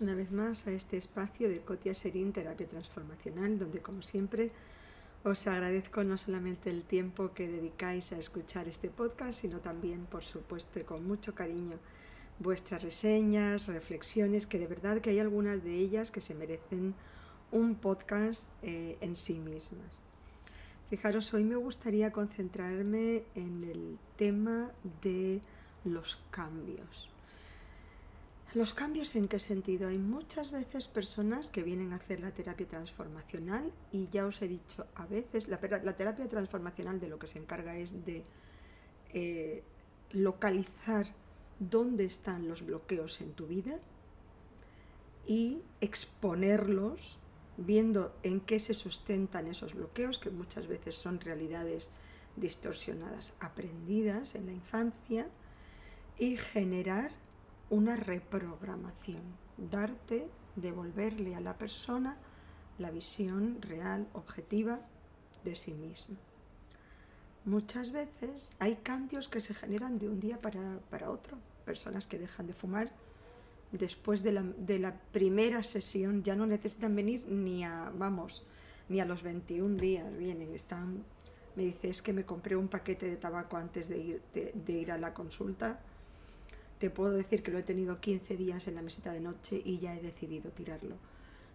una vez más a este espacio de Cotia Serín Terapia Transformacional, donde como siempre os agradezco no solamente el tiempo que dedicáis a escuchar este podcast, sino también, por supuesto, con mucho cariño, vuestras reseñas, reflexiones, que de verdad que hay algunas de ellas que se merecen un podcast eh, en sí mismas. Fijaros, hoy me gustaría concentrarme en el tema de los cambios. ¿Los cambios en qué sentido? Hay muchas veces personas que vienen a hacer la terapia transformacional y ya os he dicho, a veces la, terapia transformacional de lo que se encarga es de eh, localizar dónde están los bloqueos en tu vida y exponerlos viendo en qué se sustentan esos bloqueos, que muchas veces son realidades distorsionadas, aprendidas en la infancia, y generar una reprogramación, darte, devolverle a la persona la visión real, objetiva de sí misma. Muchas veces hay cambios que se generan de un día para, otro. Personas que dejan de fumar después de la, de la, primera sesión ya no necesitan venir ni a, vamos, ni a los 21 días vienen, están, me dice, es que me compré un paquete de tabaco antes de ir, de ir a la consulta te puedo decir que lo he tenido 15 días en la mesita de noche y ya he decidido tirarlo.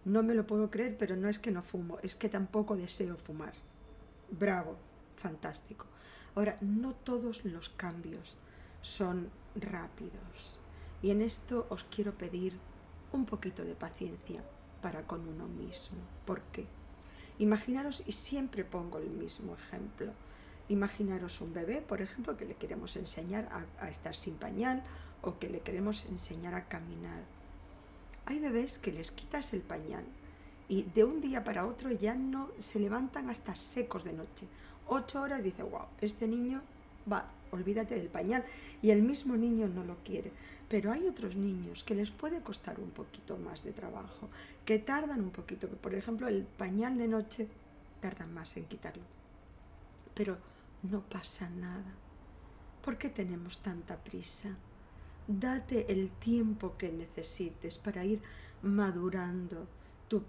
No me lo puedo creer, pero no es que no fumo, es que tampoco deseo fumar. Bravo, fantástico. Ahora, no todos los cambios son rápidos. Y en esto os quiero pedir un poquito de paciencia para con uno mismo. ¿Por qué? Imaginaros, y siempre pongo el mismo ejemplo, imaginaros un bebé, por ejemplo, que le queremos enseñar a, estar sin pañal o que le queremos enseñar a caminar. Hay bebés que les quitas el pañal y de un día para otro ya no se levantan hasta secos de noche. Ocho horas dice, wow, este niño va, olvídate del pañal. Y el mismo niño no lo quiere. Pero hay otros niños que les puede costar un poquito más de trabajo, que tardan un poquito. Por ejemplo, el pañal de noche tardan más en quitarlo. Pero no pasa nada. ¿Por qué tenemos tanta prisa? Date el tiempo que necesites para ir madurando tu,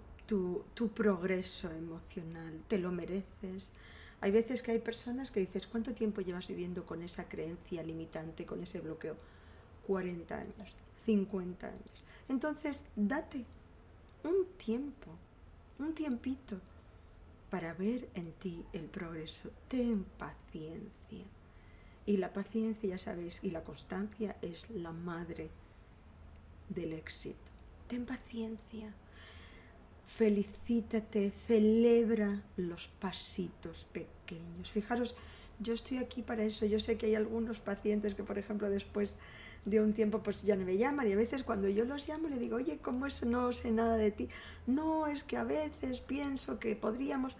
tu, progreso emocional. Te lo mereces. Hay veces que hay personas que dices, ¿cuánto tiempo llevas viviendo con esa creencia limitante, con ese bloqueo? 40 años, 50 años. Entonces, date un tiempo, un tiempito para ver en ti el progreso. Ten paciencia. Y la paciencia, ya sabéis, y la constancia es la madre del éxito. Ten paciencia. Felicítate, celebra los pasitos pequeños. Fijaros, yo estoy aquí para eso. Yo sé que hay algunos pacientes que, por ejemplo, después de un tiempo pues ya no me llaman y a veces cuando yo los llamo le digo, oye, ¿cómo eso no sé nada de ti? No, es que a veces pienso que podríamos...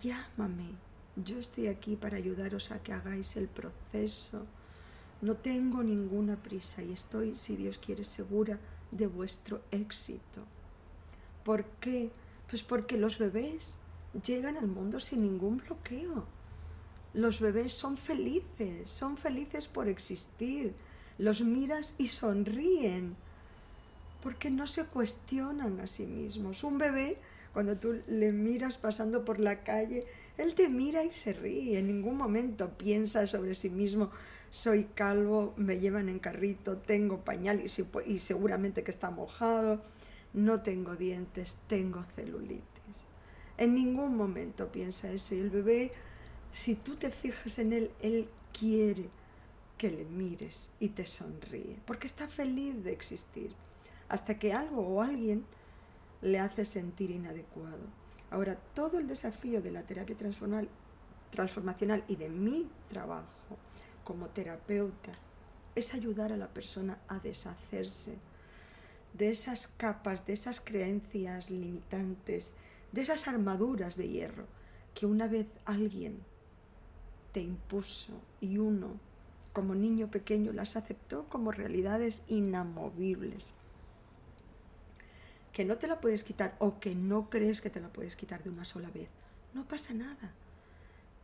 Llámame, yo estoy aquí para ayudaros a que hagáis el proceso. No tengo ninguna prisa y estoy, si Dios quiere, segura de vuestro éxito. ¿Por qué? Pues porque los bebés llegan al mundo sin ningún bloqueo. Los bebés son felices, son felices por existir. Los miras y sonríen porque no se cuestionan a sí mismos. Un bebé, cuando tú le miras pasando por la calle, él te mira y se ríe, en ningún momento piensa sobre sí mismo, soy calvo, me llevan en carrito, tengo pañal y, seguramente que está mojado, no tengo dientes, tengo celulitis. En ningún momento piensa eso y el bebé, si tú te fijas en él, él quiere que le mires y te sonríe, porque está feliz de existir, hasta que algo o alguien le hace sentir inadecuado. Ahora, todo el desafío de la terapia transformacional y de mi trabajo como terapeuta es ayudar a la persona a deshacerse de esas capas, de esas creencias limitantes, de esas armaduras de hierro que una vez alguien te impuso y uno como niño pequeño las aceptó como realidades inamovibles que no te la puedes quitar o que no crees que te la puedes quitar de una sola vez. No pasa nada.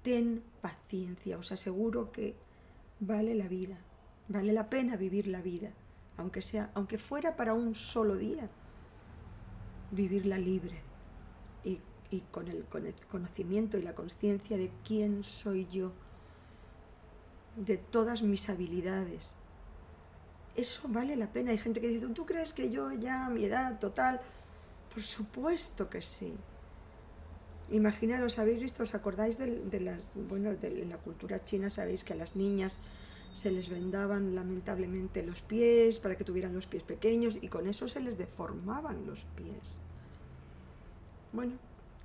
Ten paciencia, os aseguro que vale la vida, vale la pena vivir la vida, aunque sea, aunque fuera para un solo día, vivirla libre y, y con, el, con el conocimiento y la conciencia de quién soy yo, de todas mis habilidades. Eso vale la pena. Hay gente que dice, ¿tú crees que yo ya a mi edad total? Por supuesto que sí. Imaginaros, ¿habéis visto, os acordáis de, las, bueno, de la cultura china, sabéis que a las niñas se les vendaban lamentablemente los pies para que tuvieran los pies pequeños y con eso se les deformaban los pies. Bueno,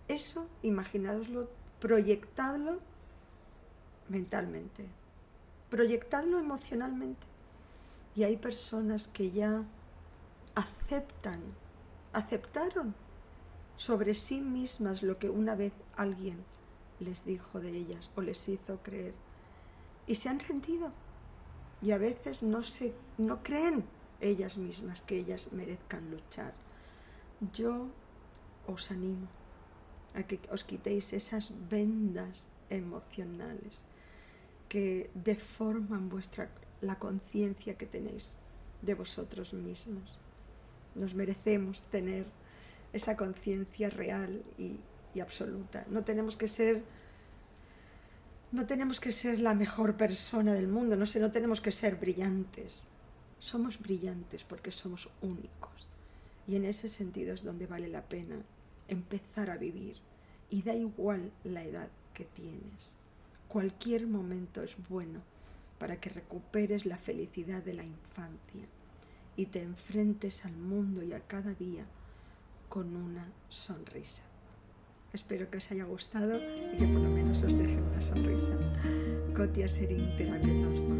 eso, imaginadoslo, proyectadlo mentalmente, proyectadlo emocionalmente. Y hay personas que ya aceptan, aceptaron sobre sí mismas lo que una vez alguien les dijo de ellas o les hizo creer. Y se han rendido. Y a veces no, se, no creen ellas mismas que ellas merezcan luchar. Yo os animo a que os quitéis esas vendas emocionales que deforman vuestra la conciencia que tenéis de vosotros mismos. Nos merecemos tener esa conciencia real y, absoluta. No tenemos que ser no tenemos que ser la mejor persona del mundo, no sé, no tenemos que ser brillantes. Somos brillantes porque somos únicos. Y en ese sentido es donde vale la pena empezar a vivir. Y da igual la edad que tienes. Cualquier momento es bueno para que recuperes la felicidad de la infancia y te enfrentes al mundo y a cada día con una sonrisa. Espero que os haya gustado y que por lo menos os deje una sonrisa. Cotia Serín, Terapia.